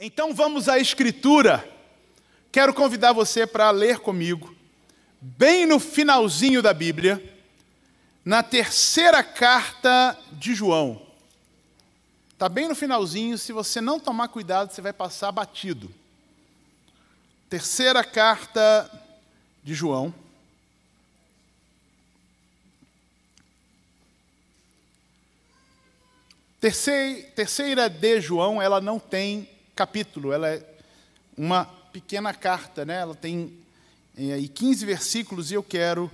Então vamos à Escritura. Quero convidar você para ler comigo, bem no finalzinho da Bíblia, na terceira carta de João. Está bem no finalzinho, se você não tomar cuidado, você vai passar batido. Terceira carta de João. Terceira, de João, ela não tem capítulo, ela é uma pequena carta, né? ela tem é, aí 15 versículos e eu quero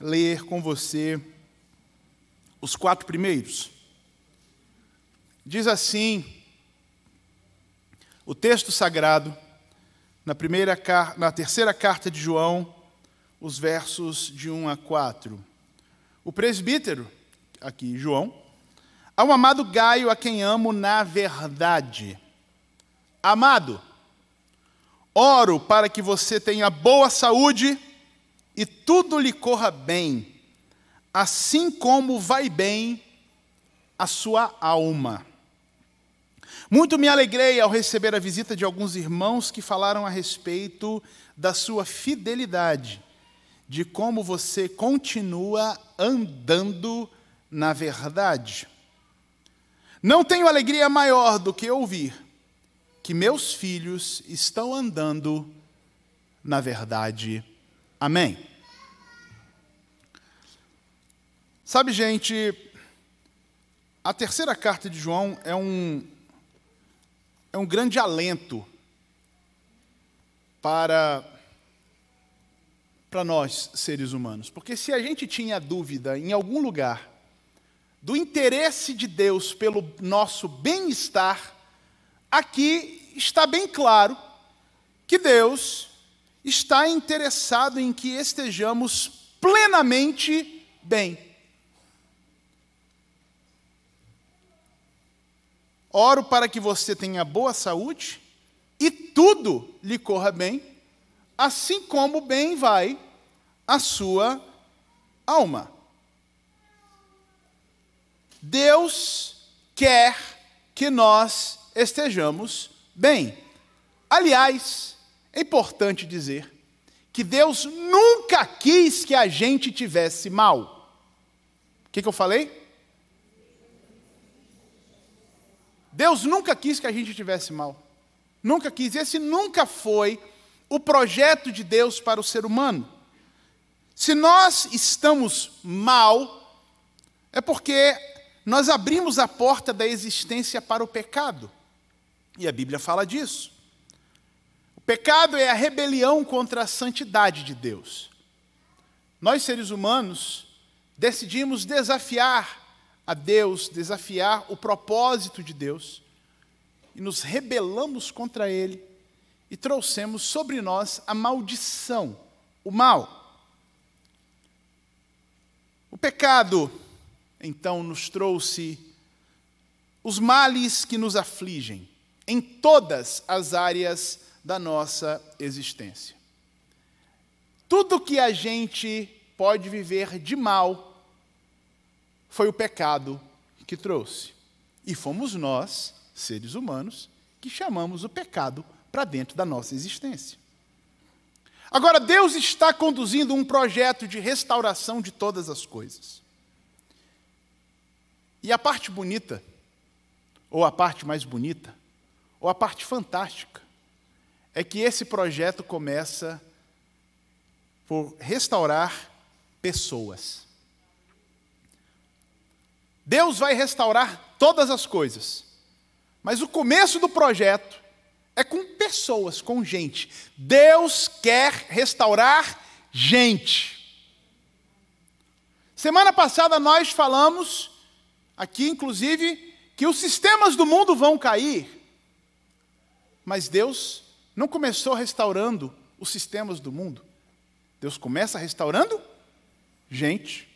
ler com você os quatro primeiros. Diz assim o texto sagrado, na, primeira, na terceira carta de João, os versos de 1 a 4. O presbítero, aqui João, ao amado Gaio, a quem amo na verdade. Amado, oro para que você tenha boa saúde e tudo lhe corra bem, assim como vai bem a sua alma. Muito me alegrei ao receber a visita de alguns irmãos que falaram a respeito da sua fidelidade, de como você continua andando na verdade. Não tenho alegria maior do que ouvir que meus filhos estão andando na verdade. Amém. Sabe, gente, a terceira carta de João é um, é um grande alento para, para nós, seres humanos. Porque se a gente tinha dúvida em algum lugar do interesse de Deus pelo nosso bem-estar, aqui está bem claro que Deus está interessado em que estejamos plenamente bem. Oro para que você tenha boa saúde e tudo lhe corra bem, assim como bem vai a sua alma. Deus quer que nós estejamos bem. Aliás, é importante dizer que Deus nunca quis que a gente tivesse mal. O que, que eu falei? Deus nunca quis que a gente tivesse mal. Nunca quis. Esse nunca foi o projeto de Deus para o ser humano. Se nós estamos mal, é porque nós abrimos a porta da existência para o pecado. E a Bíblia fala disso. O pecado é a rebelião contra a santidade de Deus. Nós, seres humanos, decidimos desafiar a Deus, desafiar o propósito de Deus, e nos rebelamos contra Ele e trouxemos sobre nós a maldição, o mal. O pecado então nos trouxe os males que nos afligem em todas as áreas da nossa existência. Tudo que a gente pode viver de mal foi o pecado que trouxe. E fomos nós, seres humanos, que chamamos o pecado para dentro da nossa existência. Agora, Deus está conduzindo um projeto de restauração de todas as coisas. E a parte bonita, ou a parte mais bonita, ou a parte fantástica, é que esse projeto começa por restaurar pessoas. Deus vai restaurar todas as coisas, mas o começo do projeto é com pessoas, com gente. Deus quer restaurar gente. Semana passada nós falamos aqui, inclusive, que os sistemas do mundo vão cair. Mas Deus não começou restaurando os sistemas do mundo. Deus começa restaurando gente.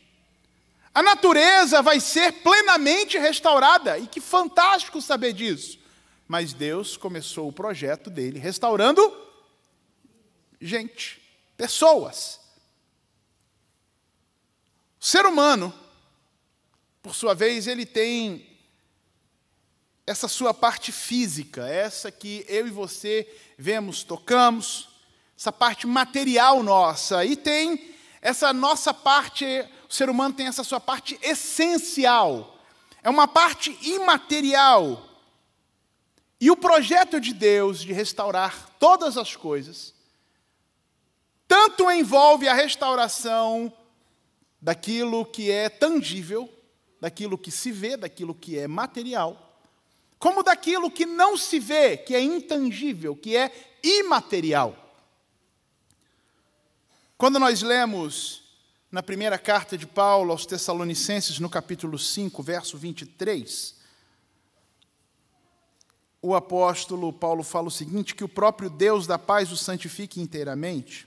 A natureza vai ser plenamente restaurada, e que fantástico saber disso. Mas Deus começou o projeto dele restaurando gente, pessoas. O ser humano por sua vez, ele tem essa sua parte física, essa que eu e você vemos, tocamos, essa parte material nossa, e tem essa nossa parte, o ser humano tem essa sua parte essencial, é uma parte imaterial. E o projeto de Deus de restaurar todas as coisas, tanto envolve a restauração daquilo que é tangível, daquilo que se vê, daquilo que é material, como daquilo que não se vê, que é intangível, que é imaterial. Quando nós lemos na primeira carta de Paulo aos Tessalonicenses, no capítulo 5, verso 23, o apóstolo Paulo fala o seguinte: que o próprio Deus da paz o santifique inteiramente,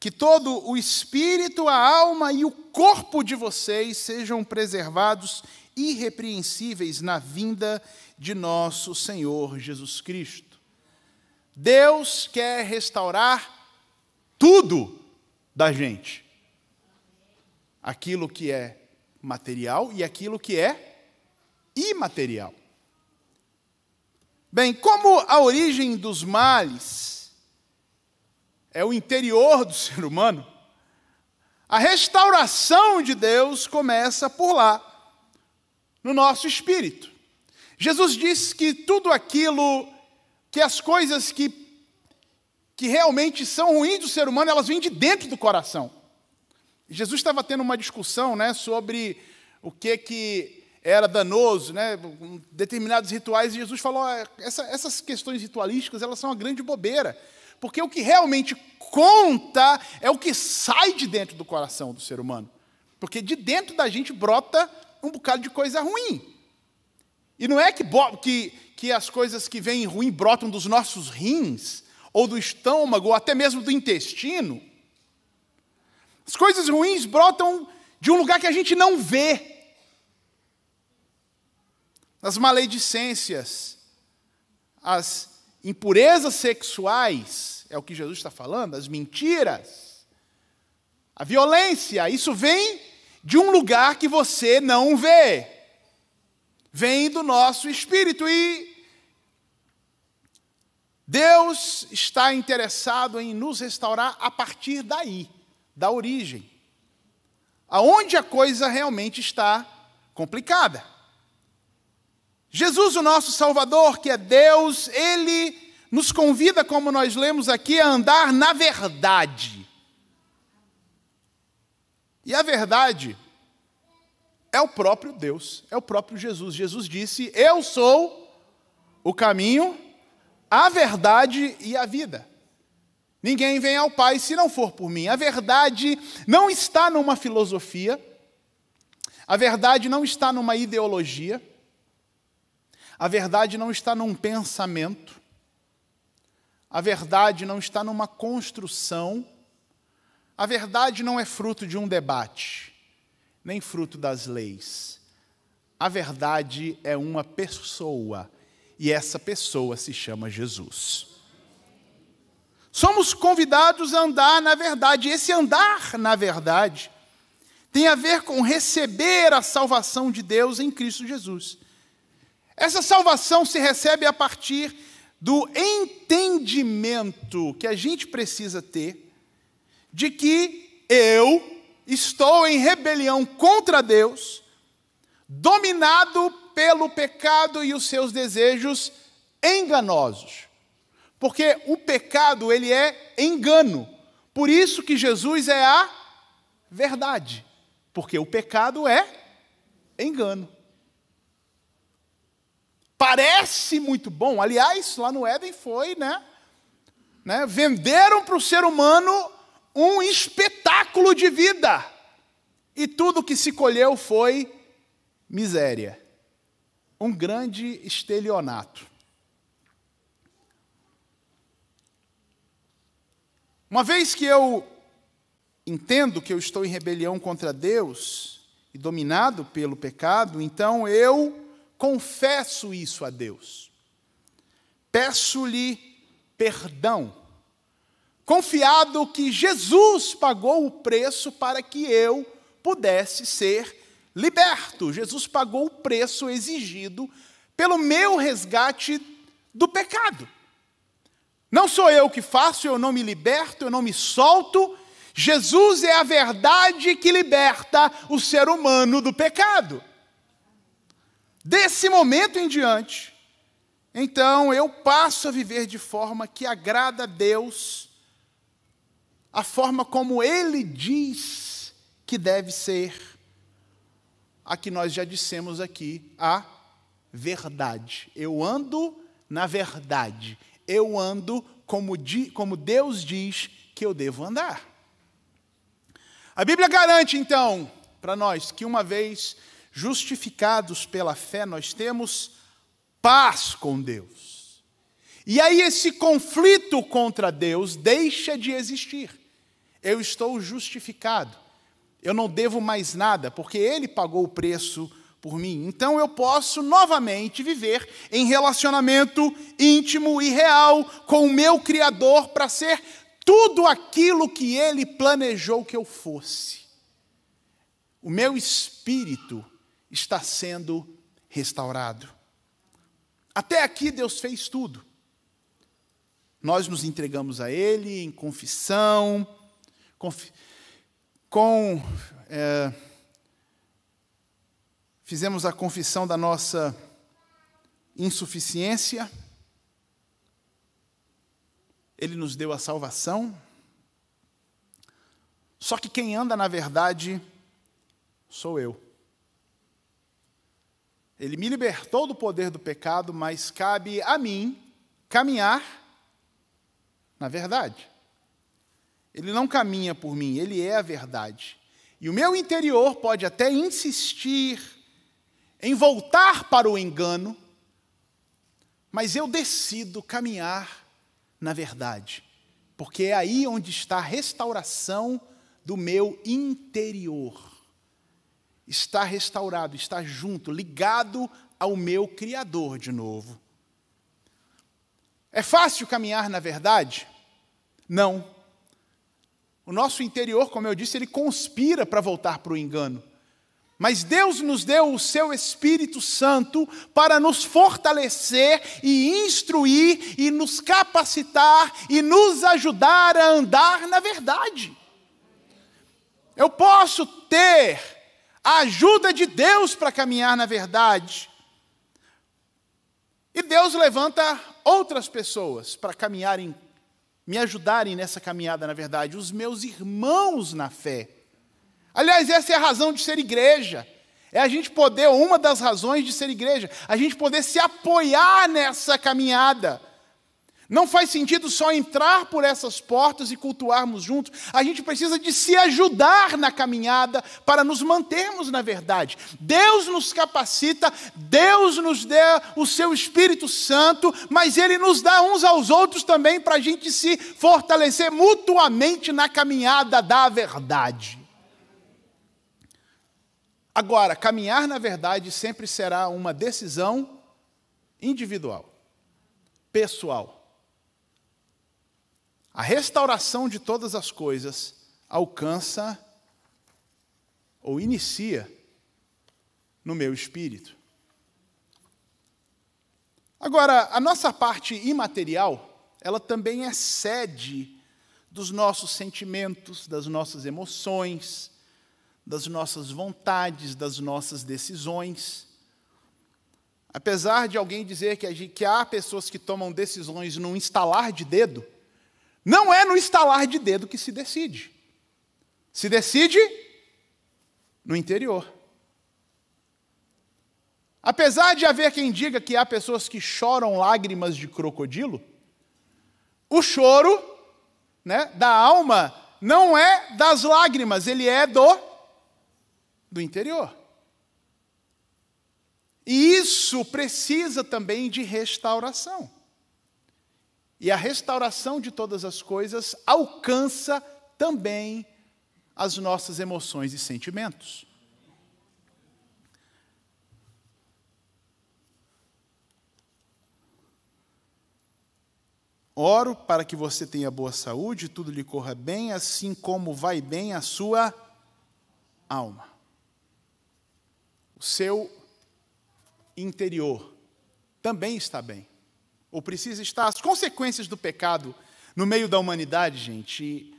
que todo o espírito, a alma e o corpo de vocês sejam preservados irrepreensíveis na vinda de nosso Senhor Jesus Cristo. Deus quer restaurar tudo da gente. Aquilo que é material e aquilo que é imaterial. Bem, como a origem dos males é o interior do ser humano, a restauração de Deus começa por lá no nosso espírito. Jesus disse que tudo aquilo, que as coisas que, que realmente são ruins do ser humano, elas vêm de dentro do coração. Jesus estava tendo uma discussão né, sobre o que, que era danoso, né, determinados rituais, e Jesus falou: essa, essas questões ritualísticas elas são uma grande bobeira, porque o que realmente conta é o que sai de dentro do coração do ser humano. Porque de dentro da gente brota um bocado de coisa ruim. E não é que, que, que as coisas que vêm ruim brotam dos nossos rins, ou do estômago, ou até mesmo do intestino. As coisas ruins brotam de um lugar que a gente não vê. As maledicências, as impurezas sexuais, é o que Jesus está falando, as mentiras, a violência, isso vem de um lugar que você não vê. Vem do nosso espírito e Deus está interessado em nos restaurar a partir daí, da origem. Aonde a coisa realmente está complicada. Jesus, o nosso Salvador, que é Deus, ele nos convida, como nós lemos aqui, a andar na verdade. E a verdade é o próprio Deus, é o próprio Jesus. Jesus disse: Eu sou o caminho, a verdade e a vida. Ninguém vem ao Pai se não for por mim. A verdade não está numa filosofia, a verdade não está numa ideologia, a verdade não está num pensamento, a verdade não está numa construção a verdade não é fruto de um debate, nem fruto das leis. A verdade é uma pessoa, e essa pessoa se chama Jesus. Somos convidados a andar na verdade, esse andar na verdade tem a ver com receber a salvação de Deus em Cristo Jesus. Essa salvação se recebe a partir do entendimento que a gente precisa ter de que eu estou em rebelião contra Deus, dominado pelo pecado e os seus desejos enganosos. Porque o pecado, ele é engano. Por isso que Jesus é a verdade. Porque o pecado é engano. Parece muito bom. Aliás, lá no Éden foi, né? né? Venderam para o ser humano um espetáculo de vida. E tudo que se colheu foi miséria. Um grande estelionato. Uma vez que eu entendo que eu estou em rebelião contra Deus e dominado pelo pecado, então eu confesso isso a Deus. Peço-lhe perdão confiado que Jesus pagou o preço para que eu pudesse ser liberto. Jesus pagou o preço exigido pelo meu resgate do pecado. Não sou eu que faço, eu não me liberto, eu não me solto. Jesus é a verdade que liberta o ser humano do pecado. Desse momento em diante, então eu passo a viver de forma que agrada a Deus, a forma como Ele diz que deve ser, a que nós já dissemos aqui, a verdade. Eu ando na verdade eu ando como, di, como Deus diz que eu devo andar. A Bíblia garante, então, para nós que uma vez justificados pela fé, nós temos paz com Deus. E aí esse conflito contra Deus deixa de existir. Eu estou justificado. Eu não devo mais nada, porque Ele pagou o preço por mim. Então eu posso novamente viver em relacionamento íntimo e real com o meu Criador para ser tudo aquilo que Ele planejou que eu fosse. O meu espírito está sendo restaurado. Até aqui Deus fez tudo. Nós nos entregamos a Ele em confissão, com. É, fizemos a confissão da nossa insuficiência, Ele nos deu a salvação. Só que quem anda na verdade sou eu. Ele me libertou do poder do pecado, mas cabe a mim caminhar na verdade. Ele não caminha por mim, ele é a verdade. E o meu interior pode até insistir em voltar para o engano, mas eu decido caminhar na verdade, porque é aí onde está a restauração do meu interior. Está restaurado, está junto, ligado ao meu Criador de novo. É fácil caminhar na verdade? Não. O nosso interior, como eu disse, ele conspira para voltar para o engano. Mas Deus nos deu o seu Espírito Santo para nos fortalecer e instruir e nos capacitar e nos ajudar a andar na verdade. Eu posso ter a ajuda de Deus para caminhar na verdade. E Deus levanta outras pessoas para caminharem, me ajudarem nessa caminhada na verdade, os meus irmãos na fé. Aliás, essa é a razão de ser igreja. É a gente poder, uma das razões de ser igreja, a gente poder se apoiar nessa caminhada. Não faz sentido só entrar por essas portas e cultuarmos juntos. A gente precisa de se ajudar na caminhada para nos mantermos na verdade. Deus nos capacita, Deus nos dá o seu Espírito Santo, mas Ele nos dá uns aos outros também para a gente se fortalecer mutuamente na caminhada da verdade. Agora, caminhar na verdade sempre será uma decisão individual, pessoal. A restauração de todas as coisas alcança ou inicia no meu espírito. Agora, a nossa parte imaterial, ela também é sede dos nossos sentimentos, das nossas emoções, das nossas vontades, das nossas decisões. Apesar de alguém dizer que, há pessoas que tomam decisões num estalar de dedo, não é no estalar de dedo que se decide. Se decide no interior. Apesar de haver quem diga que há pessoas que choram lágrimas de crocodilo, o choro né, da alma não é das lágrimas, ele é do do interior. E isso precisa também de restauração. E a restauração de todas as coisas alcança também as nossas emoções e sentimentos. Oro para que você tenha boa saúde, tudo lhe corra bem, assim como vai bem a sua alma o seu interior também está bem. Ou precisa estar. As consequências do pecado no meio da humanidade, gente,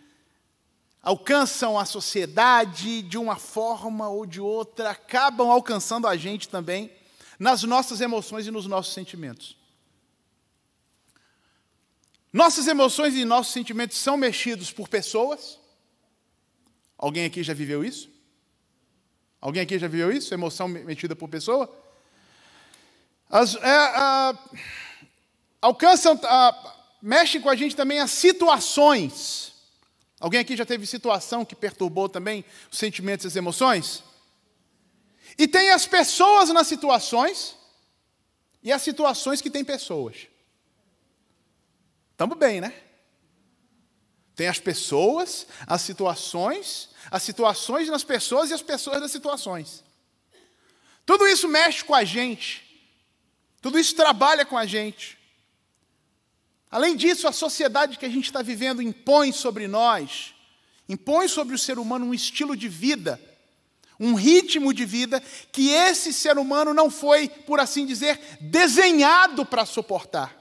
alcançam a sociedade de uma forma ou de outra, acabam alcançando a gente também nas nossas emoções e nos nossos sentimentos. Nossas emoções e nossos sentimentos são mexidos por pessoas. Alguém aqui já viveu isso? Alguém aqui já viveu isso? Emoção mexida por pessoa? As, é, a, alcançam, a, mexem com a gente também as situações. Alguém aqui já teve situação que perturbou também os sentimentos e as emoções? E tem as pessoas nas situações e as situações que têm pessoas. Estamos bem, né? Tem as pessoas, as situações, as situações nas pessoas e as pessoas nas situações. Tudo isso mexe com a gente. Tudo isso trabalha com a gente. Além disso, a sociedade que a gente está vivendo impõe sobre nós, impõe sobre o ser humano um estilo de vida, um ritmo de vida que esse ser humano não foi, por assim dizer, desenhado para suportar.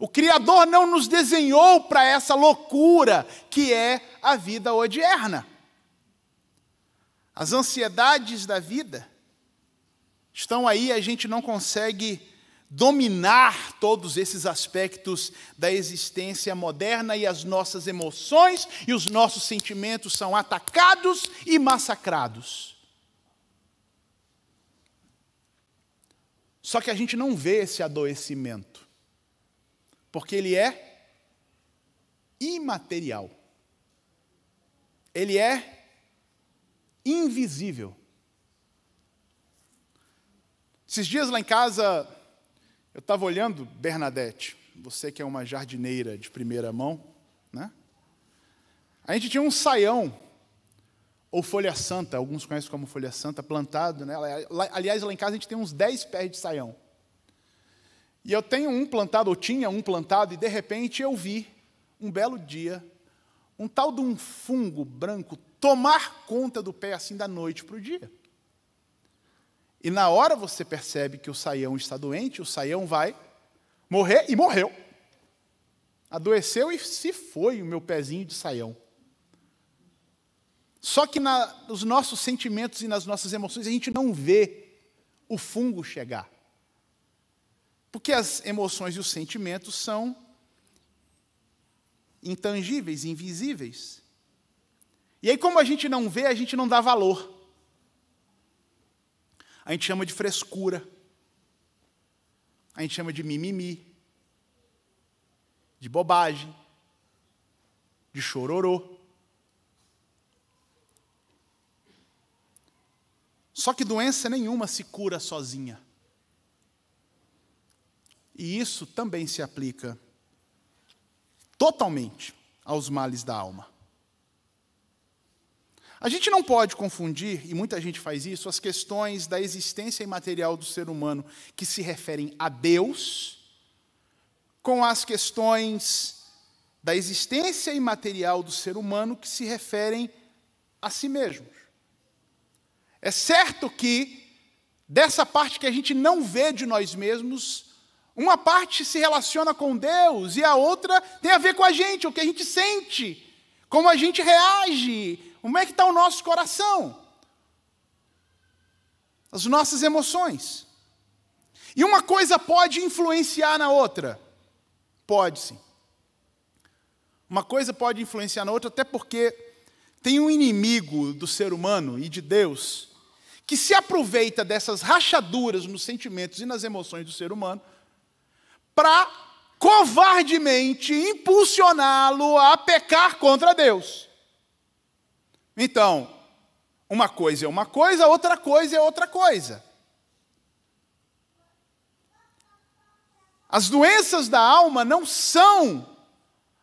O Criador não nos desenhou para essa loucura que é a vida odierna. As ansiedades da vida estão aí, a gente não consegue dominar todos esses aspectos da existência moderna e as nossas emoções e os nossos sentimentos são atacados e massacrados. Só que a gente não vê esse adoecimento, porque ele é imaterial. Ele é invisível. Esses dias lá em casa, eu estava olhando, Bernadette, você que é uma jardineira de primeira mão, né? A gente tinha um saião, ou folha santa, alguns conhecem como folha santa, plantado, né? Aliás, lá em casa a gente tem uns 10 pés de saião. E eu tenho um plantado, ou tinha um plantado, e de repente eu vi, um belo dia, um tal de um fungo branco tomar conta do pé assim da noite para o dia. E na hora você percebe que o saião está doente, o saião vai morrer e morreu. Adoeceu e se foi o meu pezinho de saião. Só que na, nos nossos sentimentos e nas nossas emoções a gente não vê o fungo chegar. Porque as emoções e os sentimentos são intangíveis, invisíveis. E aí, como a gente não vê, a gente não dá valor a gente chama de frescura, a gente chama de mimimi, de bobagem, de chororô. Só que doença nenhuma se cura sozinha. E isso também se aplica totalmente aos males da alma. A gente não pode confundir, e muita gente faz isso, as questões da existência imaterial do ser humano que se referem a Deus, com as questões da existência imaterial do ser humano que se referem a si mesmos. É certo que, dessa parte que a gente não vê de nós mesmos, uma parte se relaciona com Deus e a outra tem a ver com a gente, o que a gente sente, como a gente reage, como é que está o nosso coração? As nossas emoções. E uma coisa pode influenciar na outra? Pode sim. Uma coisa pode influenciar na outra, até porque tem um inimigo do ser humano e de Deus que se aproveita dessas rachaduras nos sentimentos e nas emoções do ser humano para covardemente impulsioná-lo a pecar contra Deus. Então, uma coisa é uma coisa, outra coisa é outra coisa. As doenças da alma não são,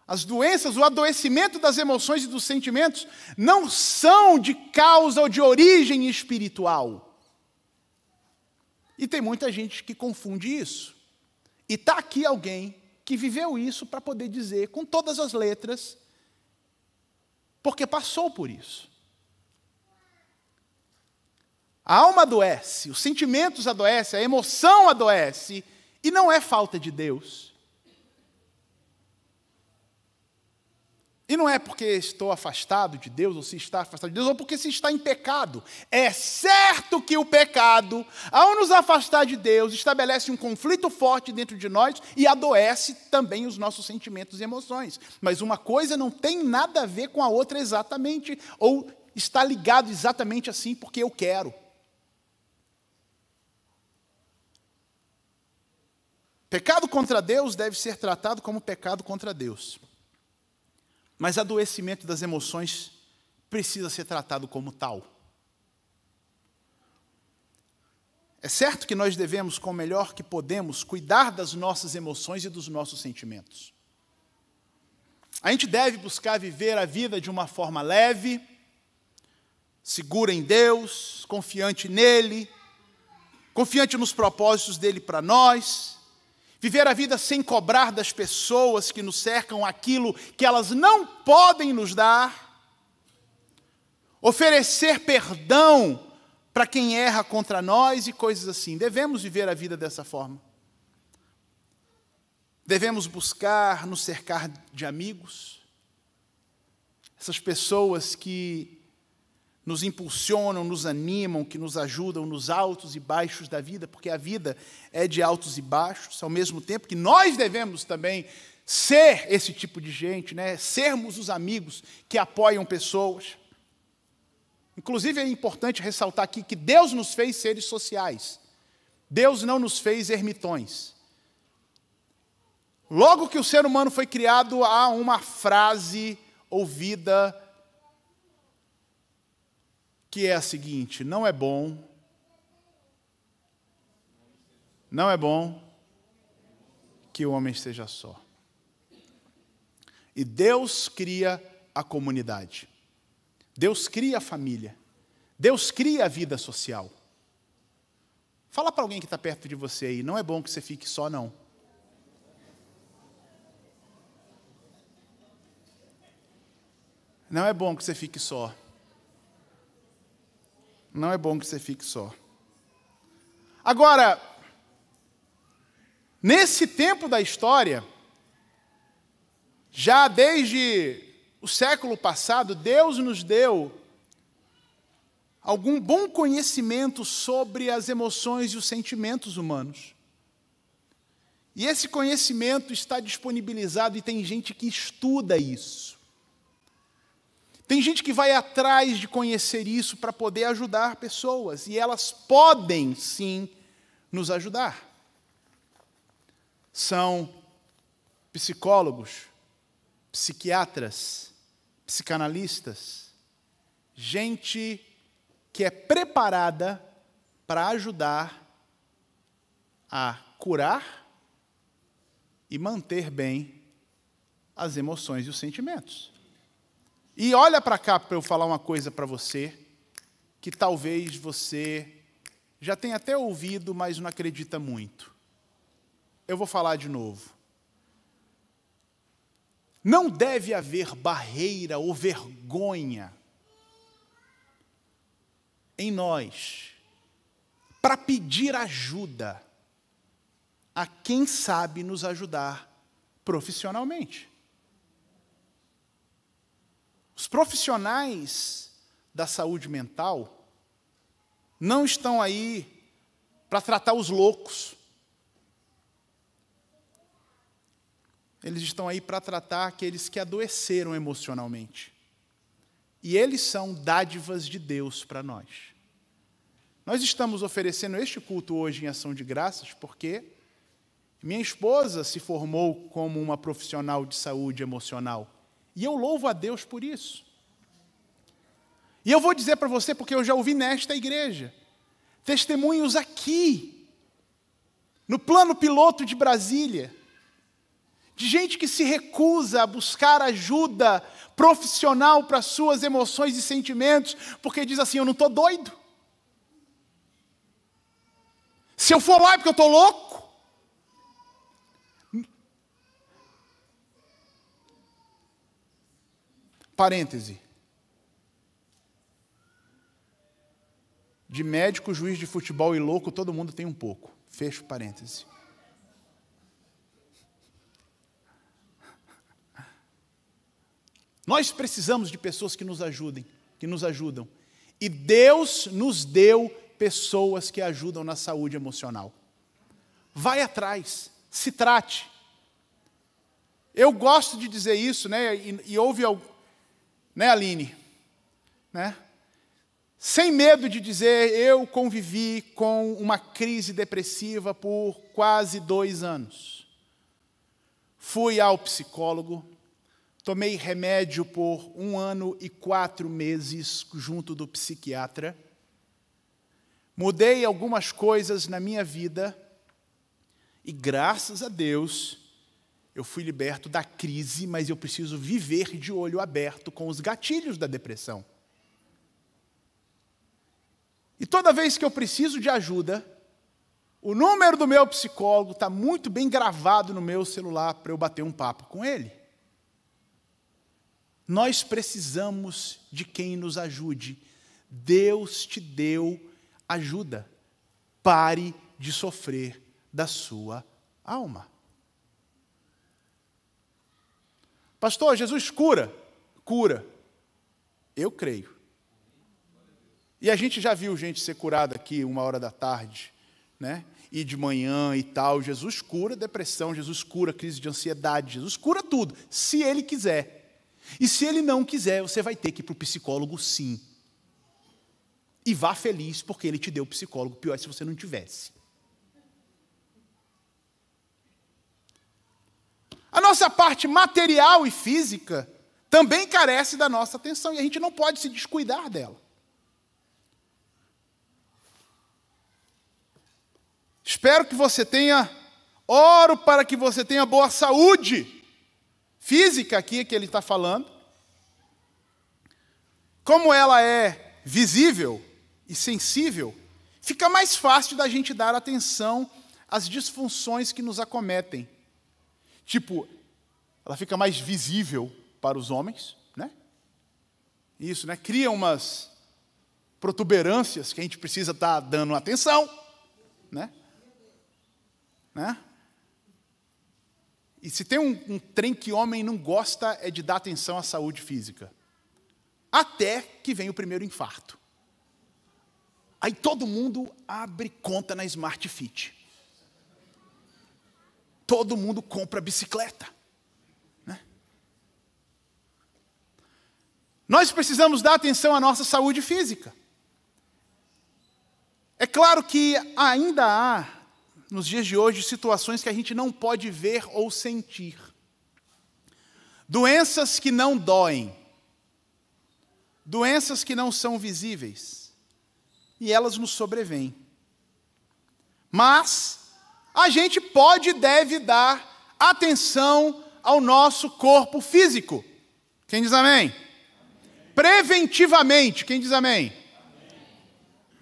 as doenças, o adoecimento das emoções e dos sentimentos, não são de causa ou de origem espiritual. E tem muita gente que confunde isso. E está aqui alguém que viveu isso para poder dizer com todas as letras porque passou por isso. A alma adoece, os sentimentos adoecem, a emoção adoece, e não é falta de Deus. E não é porque estou afastado de Deus, ou se está afastado de Deus, ou porque se está em pecado. É certo que o pecado, ao nos afastar de Deus, estabelece um conflito forte dentro de nós e adoece também os nossos sentimentos e emoções. Mas uma coisa não tem nada a ver com a outra exatamente, ou está ligado exatamente assim porque eu quero. Pecado contra Deus deve ser tratado como pecado contra Deus. Mas adoecimento das emoções precisa ser tratado como tal. É certo que nós devemos, com o melhor que podemos, cuidar das nossas emoções e dos nossos sentimentos. A gente deve buscar viver a vida de uma forma leve, segura em Deus, confiante nele, confiante nos propósitos dele para nós Viver a vida sem cobrar das pessoas que nos cercam aquilo que elas não podem nos dar. Oferecer perdão para quem erra contra nós e coisas assim. Devemos viver a vida dessa forma. Devemos buscar nos cercar de amigos, essas pessoas que nos impulsionam, nos animam, que nos ajudam nos altos e baixos da vida, porque a vida é de altos e baixos, ao mesmo tempo que nós devemos também ser esse tipo de gente, né? sermos os amigos que apoiam pessoas. Inclusive é importante ressaltar aqui que Deus nos fez seres sociais. Deus não nos fez ermitões. Logo que o ser humano foi criado, há uma frase ouvida que é a seguinte: não é bom, não é bom que o homem esteja só. E Deus cria a comunidade, Deus cria a família, Deus cria a vida social. Fala para alguém que está perto de você aí, não é bom que você fique só, não. Não é bom que você fique só não é bom que você fique só. Agora, nesse tempo da história, já desde o século passado, Deus nos deu algum bom conhecimento sobre as emoções e os sentimentos humanos. E esse conhecimento está disponibilizado e tem gente que estuda isso. Tem gente que vai atrás de conhecer isso para poder ajudar pessoas, e elas podem sim nos ajudar. São psicólogos, psiquiatras, psicanalistas, gente que é preparada para ajudar a curar e manter bem as emoções e os sentimentos. E olha para cá para eu falar uma coisa para você, que talvez você já tenha até ouvido, mas não acredita muito. Eu vou falar de novo. Não deve haver barreira ou vergonha em nós para pedir ajuda a quem sabe nos ajudar profissionalmente. Os profissionais da saúde mental não estão aí para tratar os loucos. Eles estão aí para tratar aqueles que adoeceram emocionalmente. E eles são dádivas de Deus para nós. Nós estamos oferecendo este culto hoje em ação de graças porque minha esposa se formou como uma profissional de saúde emocional. E eu louvo a Deus por isso. E eu vou dizer para você, porque eu já ouvi nesta igreja, testemunhos aqui, no plano piloto de Brasília, de gente que se recusa a buscar ajuda profissional para suas emoções e sentimentos, porque diz assim: eu não estou doido. Se eu for lá é porque eu estou louco. Parêntese. De médico, juiz de futebol e louco, todo mundo tem um pouco. Fecho parêntese. Nós precisamos de pessoas que nos ajudem, que nos ajudam. E Deus nos deu pessoas que ajudam na saúde emocional. Vai atrás, se trate. Eu gosto de dizer isso, né? E, e houve, né, Aline? Né? Sem medo de dizer, eu convivi com uma crise depressiva por quase dois anos. Fui ao psicólogo, tomei remédio por um ano e quatro meses junto do psiquiatra, mudei algumas coisas na minha vida e, graças a Deus, eu fui liberto da crise, mas eu preciso viver de olho aberto com os gatilhos da depressão. E toda vez que eu preciso de ajuda, o número do meu psicólogo está muito bem gravado no meu celular para eu bater um papo com ele. Nós precisamos de quem nos ajude. Deus te deu ajuda. Pare de sofrer da sua alma. Pastor, Jesus cura? Cura. Eu creio. E a gente já viu gente ser curada aqui uma hora da tarde, né? E de manhã e tal. Jesus cura depressão, Jesus cura crise de ansiedade, Jesus cura tudo, se Ele quiser. E se Ele não quiser, você vai ter que ir para o psicólogo sim. E vá feliz, porque Ele te deu o psicólogo. Pior é se você não tivesse. A nossa parte material e física também carece da nossa atenção e a gente não pode se descuidar dela. Espero que você tenha, oro para que você tenha boa saúde física aqui que ele está falando. Como ela é visível e sensível, fica mais fácil da gente dar atenção às disfunções que nos acometem Tipo, ela fica mais visível para os homens, né? Isso, né? Cria umas protuberâncias que a gente precisa estar tá dando atenção, né? né? E se tem um, um trem que homem não gosta é de dar atenção à saúde física. Até que vem o primeiro infarto. Aí todo mundo abre conta na Smart Fit todo mundo compra bicicleta. Né? Nós precisamos dar atenção à nossa saúde física. É claro que ainda há, nos dias de hoje, situações que a gente não pode ver ou sentir. Doenças que não doem. Doenças que não são visíveis. E elas nos sobrevêm. Mas a gente pode e deve dar atenção ao nosso corpo físico. Quem diz amém? Preventivamente. Quem diz amém?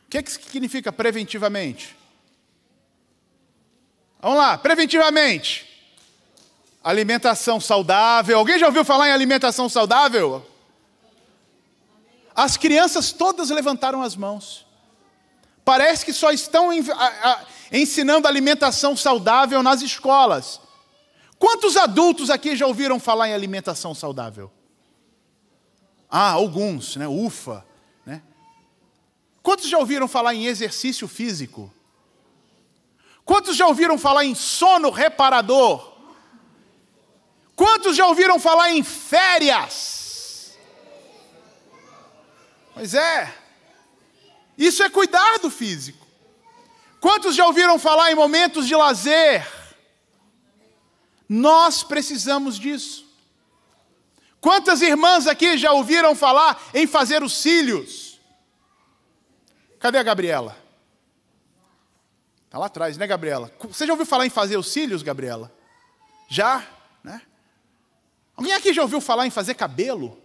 O que, que significa preventivamente? Vamos lá, preventivamente. Alimentação saudável. Alguém já ouviu falar em alimentação saudável? As crianças todas levantaram as mãos. Parece que só estão ensinando alimentação saudável nas escolas. Quantos adultos aqui já ouviram falar em alimentação saudável? Ah, alguns, né? Ufa. Né? Quantos já ouviram falar em exercício físico? Quantos já ouviram falar em sono reparador? Quantos já ouviram falar em férias? Pois é, isso é cuidar do físico. Quantos já ouviram falar em momentos de lazer? Nós precisamos disso. Quantas irmãs aqui já ouviram falar em fazer os cílios? Cadê a Gabriela? Está lá atrás, né, Gabriela? Você já ouviu falar em fazer os cílios, Gabriela? Já? Né? Alguém aqui já ouviu falar em fazer cabelo?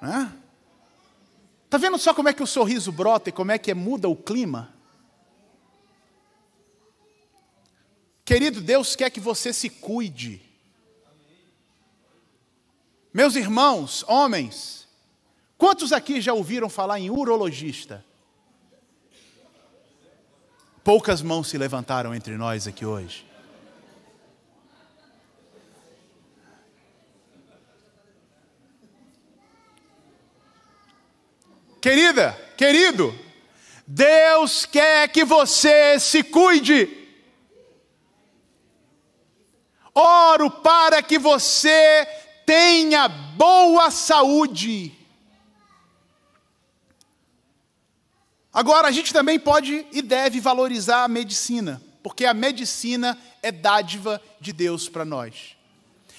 Né? Está vendo só como é que o sorriso brota e como é que muda o clima? Querido, Deus quer que você se cuide. Meus irmãos, homens, Quantos aqui já ouviram falar em urologista? Poucas mãos se levantaram entre nós aqui hoje. Querida, querido, Deus quer que você se cuide. Oro para que você tenha boa saúde. Agora, a gente também pode e deve valorizar a medicina, porque a medicina é dádiva de Deus para nós.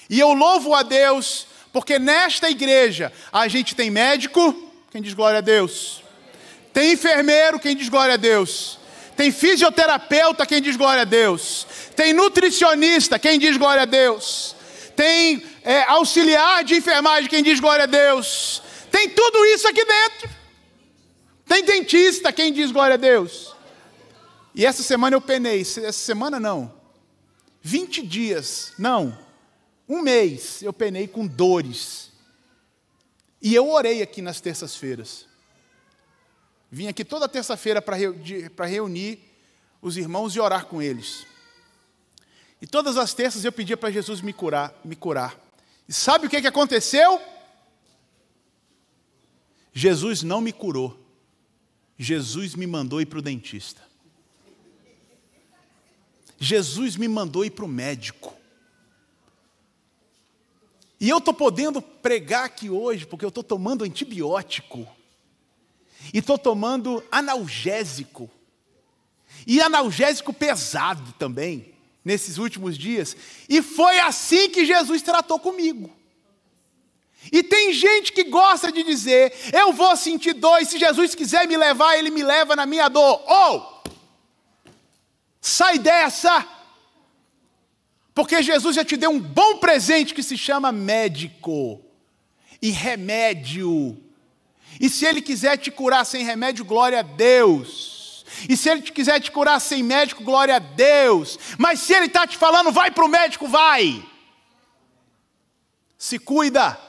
E eu louvo a Deus, porque nesta igreja a gente tem médico, quem diz glória a Deus? Tem enfermeiro, quem diz glória a Deus? Tem fisioterapeuta, quem diz glória a Deus? Tem nutricionista, quem diz glória a Deus? Tem é, auxiliar de enfermagem, quem diz glória a Deus? Tem tudo isso aqui dentro. Tem dentista, quem diz glória a Deus? E essa semana eu penei, essa semana não, 20 dias, não, um mês eu penei com dores e eu orei aqui nas terças-feiras. Vim aqui toda terça-feira para reunir os irmãos e orar com eles. E todas as terças eu pedia para Jesus me curar, me curar. E sabe o que, que aconteceu? Jesus não me curou. Jesus me mandou ir para o dentista. Jesus me mandou ir para o médico. E eu estou podendo pregar aqui hoje porque eu estou tomando antibiótico. E estou tomando analgésico. E analgésico pesado também, nesses últimos dias. E foi assim que Jesus tratou comigo. E tem gente que gosta de dizer: eu vou sentir dor, e se Jesus quiser me levar, ele me leva na minha dor. Ou, oh, sai dessa. Porque Jesus já te deu um bom presente que se chama médico e remédio. E se Ele quiser te curar sem remédio, glória a Deus. E se Ele quiser te curar sem médico, glória a Deus. Mas se Ele está te falando, vai para o médico, vai. Se cuida.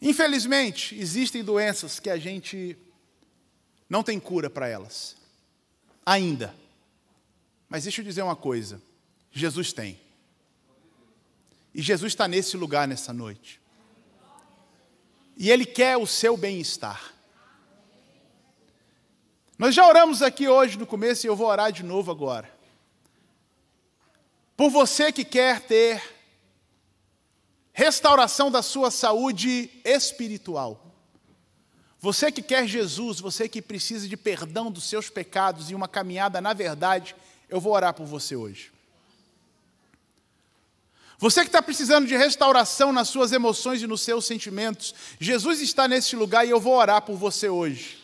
Infelizmente, existem doenças que a gente não tem cura para elas. Ainda. Mas deixa eu dizer uma coisa: Jesus tem. E Jesus está nesse lugar nessa noite. E Ele quer o seu bem-estar. Nós já oramos aqui hoje no começo e eu vou orar de novo agora. Por você que quer ter restauração da sua saúde espiritual. Você que quer Jesus, você que precisa de perdão dos seus pecados e uma caminhada na verdade, eu vou orar por você hoje. Você que está precisando de restauração nas suas emoções e nos seus sentimentos, Jesus está nesse lugar e eu vou orar por você hoje.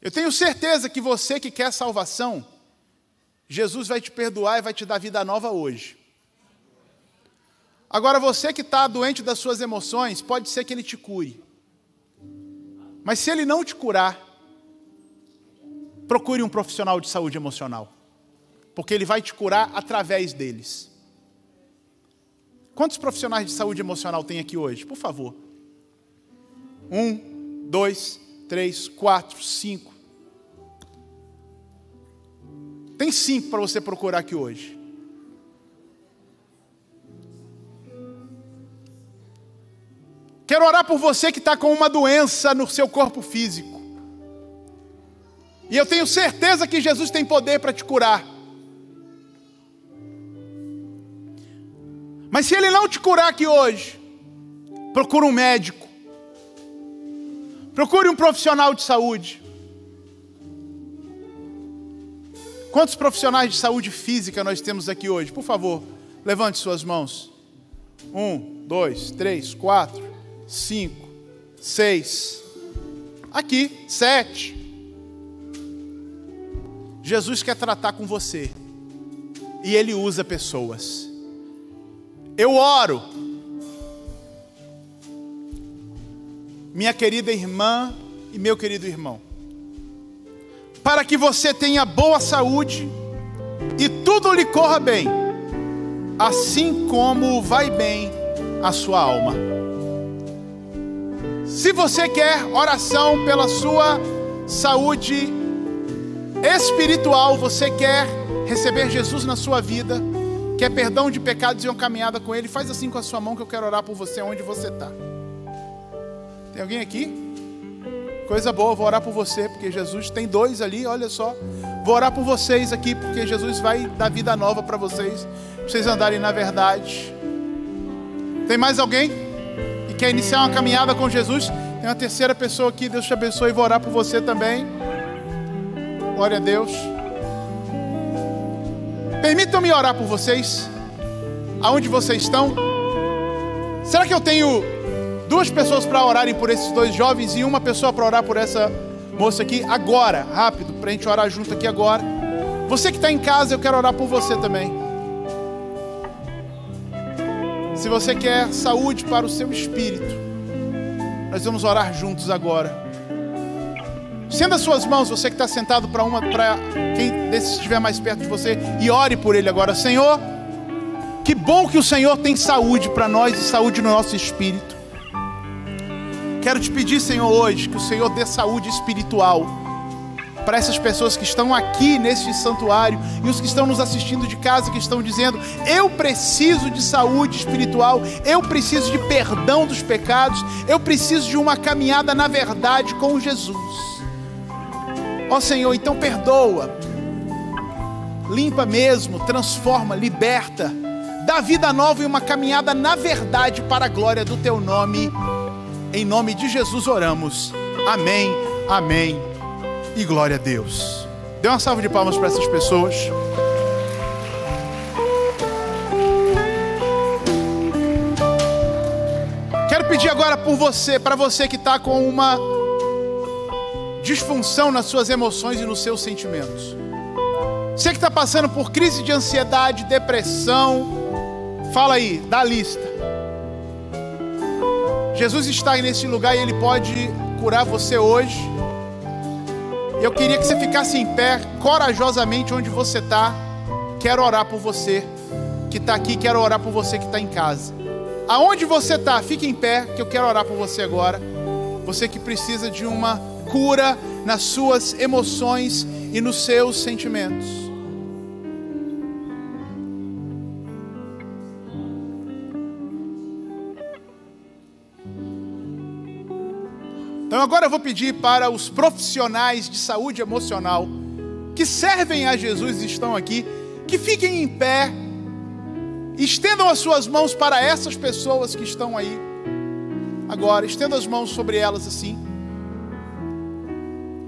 Eu tenho certeza que você que quer salvação, Jesus vai te perdoar e vai te dar vida nova hoje. Agora, você que está doente das suas emoções, pode ser que ele te cure. Mas se ele não te curar, procure um profissional de saúde emocional, porque ele vai te curar através deles. Quantos profissionais de saúde emocional tem aqui hoje? Por favor. Um, dois, três, quatro, cinco. Tem cinco para você procurar aqui hoje. Quero orar por você que está com uma doença no seu corpo físico. E eu tenho certeza que Jesus tem poder para te curar. Mas se Ele não te curar aqui hoje, procure um médico. Procure um profissional de saúde. Quantos profissionais de saúde física nós temos aqui hoje? Por favor, levante suas mãos. Um, dois, três, quatro cinco, seis, aqui, sete. Jesus quer tratar com você e Ele usa pessoas. Eu oro, minha querida irmã e meu querido irmão, para que você tenha boa saúde e tudo lhe corra bem, assim como vai bem a sua alma. Se você quer oração pela sua saúde espiritual, você quer receber Jesus na sua vida, quer perdão de pecados e uma caminhada com Ele, faz assim com a sua mão que eu quero orar por você onde você está. Tem alguém aqui? Coisa boa, vou orar por você, porque Jesus tem dois ali, olha só. Vou orar por vocês aqui, porque Jesus vai dar vida nova para vocês, para vocês andarem na verdade. Tem mais alguém quer iniciar uma caminhada com Jesus? Tem uma terceira pessoa aqui, Deus te abençoe, vou orar por você também. Glória a Deus. Permitam-me orar por vocês, aonde vocês estão. Será que eu tenho duas pessoas para orarem por esses dois jovens e uma pessoa para orar por essa moça aqui agora, rápido, para a gente orar junto aqui agora. Você que está em casa, eu quero orar por você também. Se você quer saúde para o seu espírito, nós vamos orar juntos agora. Senda suas mãos, você que está sentado para uma, para quem estiver mais perto de você, e ore por ele agora, Senhor. Que bom que o Senhor tem saúde para nós e saúde no nosso espírito. Quero te pedir, Senhor, hoje, que o Senhor dê saúde espiritual para essas pessoas que estão aqui neste santuário e os que estão nos assistindo de casa, que estão dizendo: eu preciso de saúde espiritual, eu preciso de perdão dos pecados, eu preciso de uma caminhada na verdade com Jesus. Ó oh, Senhor, então perdoa, limpa mesmo, transforma, liberta, dá vida nova e uma caminhada na verdade para a glória do Teu nome. Em nome de Jesus oramos. Amém, amém e glória a Deus. Dê uma salva de palmas para essas pessoas. Quero pedir agora por você, para você que está com uma disfunção nas suas emoções e nos seus sentimentos. Você que está passando por crise de ansiedade, depressão, fala aí, dá a lista. Jesus está nesse lugar e Ele pode curar você hoje. Eu queria que você ficasse em pé, corajosamente onde você está. Quero orar por você que está aqui, quero orar por você que está em casa. Aonde você está, fique em pé, que eu quero orar por você agora. Você que precisa de uma cura nas suas emoções e nos seus sentimentos. Então agora eu vou pedir para os profissionais de saúde emocional que servem a Jesus e estão aqui, que fiquem em pé, estendam as suas mãos para essas pessoas que estão aí. Agora, estenda as mãos sobre elas assim.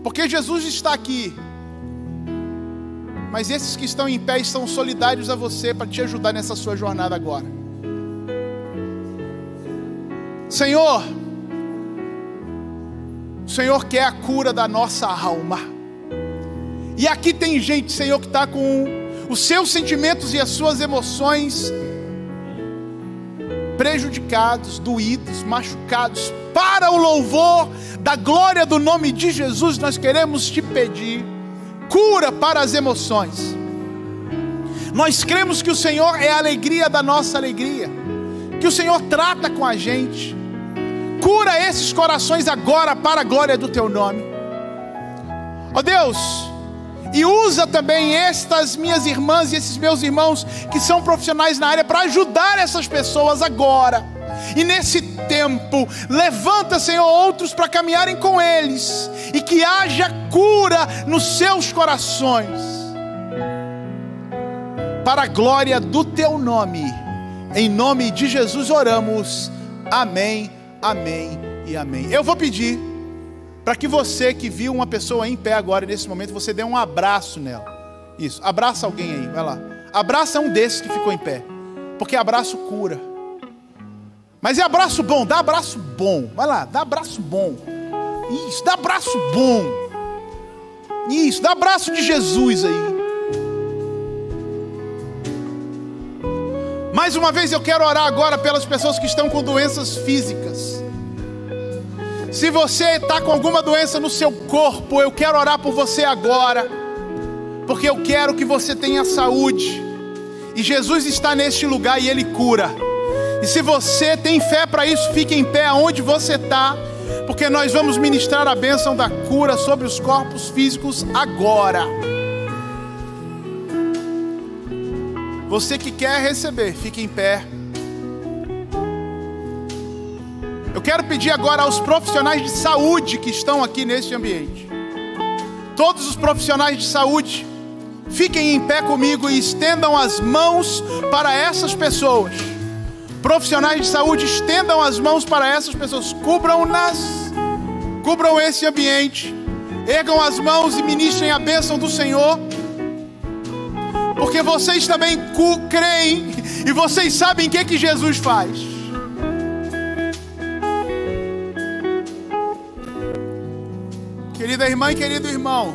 Porque Jesus está aqui. Mas esses que estão em pé estão solidários a você para te ajudar nessa sua jornada agora. Senhor, o Senhor quer a cura da nossa alma. E aqui tem gente, Senhor, que está com os seus sentimentos e as suas emoções prejudicados, doídos, machucados. Para o louvor da glória do nome de Jesus, nós queremos te pedir cura para as emoções. Nós cremos que o Senhor é a alegria da nossa alegria, que o Senhor trata com a gente Cura esses corações agora para a glória do teu nome. Ó oh Deus, e usa também estas minhas irmãs e esses meus irmãos que são profissionais na área para ajudar essas pessoas agora. E nesse tempo, levanta, Senhor, outros para caminharem com eles e que haja cura nos seus corações. Para a glória do teu nome. Em nome de Jesus oramos. Amém amém e amém. Eu vou pedir para que você que viu uma pessoa em pé agora, nesse momento, você dê um abraço nela. Isso, abraça alguém aí, vai lá. Abraça um desses que ficou em pé. Porque abraço cura. Mas é abraço bom, dá abraço bom. Vai lá, dá abraço bom. Isso, dá abraço bom. Isso, dá abraço de Jesus aí. Mais uma vez eu quero orar agora pelas pessoas que estão com doenças físicas. Se você está com alguma doença no seu corpo, eu quero orar por você agora. porque eu quero que você tenha saúde. E Jesus está neste lugar e Ele cura. E se você tem fé para isso, fique em pé aonde você está, porque nós vamos ministrar a bênção da cura sobre os corpos físicos agora. Você que quer receber, fique em pé. Eu quero pedir agora aos profissionais de saúde que estão aqui neste ambiente. Todos os profissionais de saúde, fiquem em pé comigo e estendam as mãos para essas pessoas. Profissionais de saúde, estendam as mãos para essas pessoas, cubram-nas, cubram esse ambiente, ergam as mãos e ministrem a bênção do Senhor porque vocês também creem e vocês sabem o que, que Jesus faz. Querida irmã e querido irmão,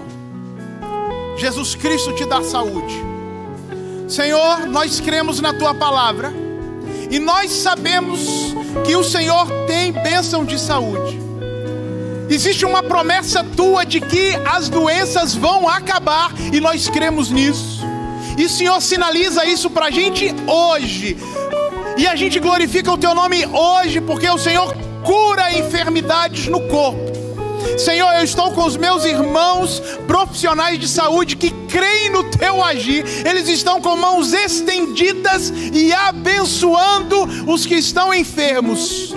Jesus Cristo te dá saúde. Senhor, nós cremos na tua palavra e nós sabemos que o Senhor tem bênção de saúde. Existe uma promessa tua de que as doenças vão acabar e nós cremos nisso. E o Senhor sinaliza isso para a gente hoje. E a gente glorifica o teu nome hoje, porque o Senhor cura enfermidades no corpo. Senhor, eu estou com os meus irmãos profissionais de saúde que creem no teu agir, eles estão com mãos estendidas e abençoando os que estão enfermos,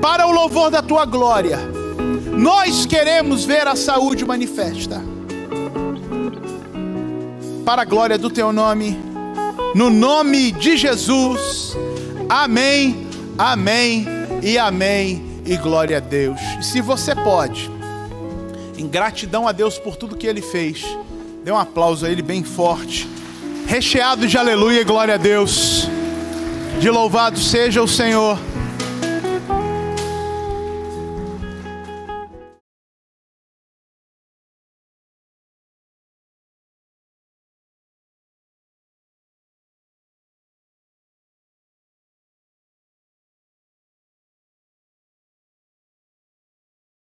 para o louvor da tua glória. Nós queremos ver a saúde manifesta para a glória do teu nome, no nome de Jesus. Amém, amém e amém, e glória a Deus. E se você pode, em gratidão a Deus por tudo que ele fez, dê um aplauso a ele bem forte, recheado de aleluia e glória a Deus, de louvado seja o Senhor.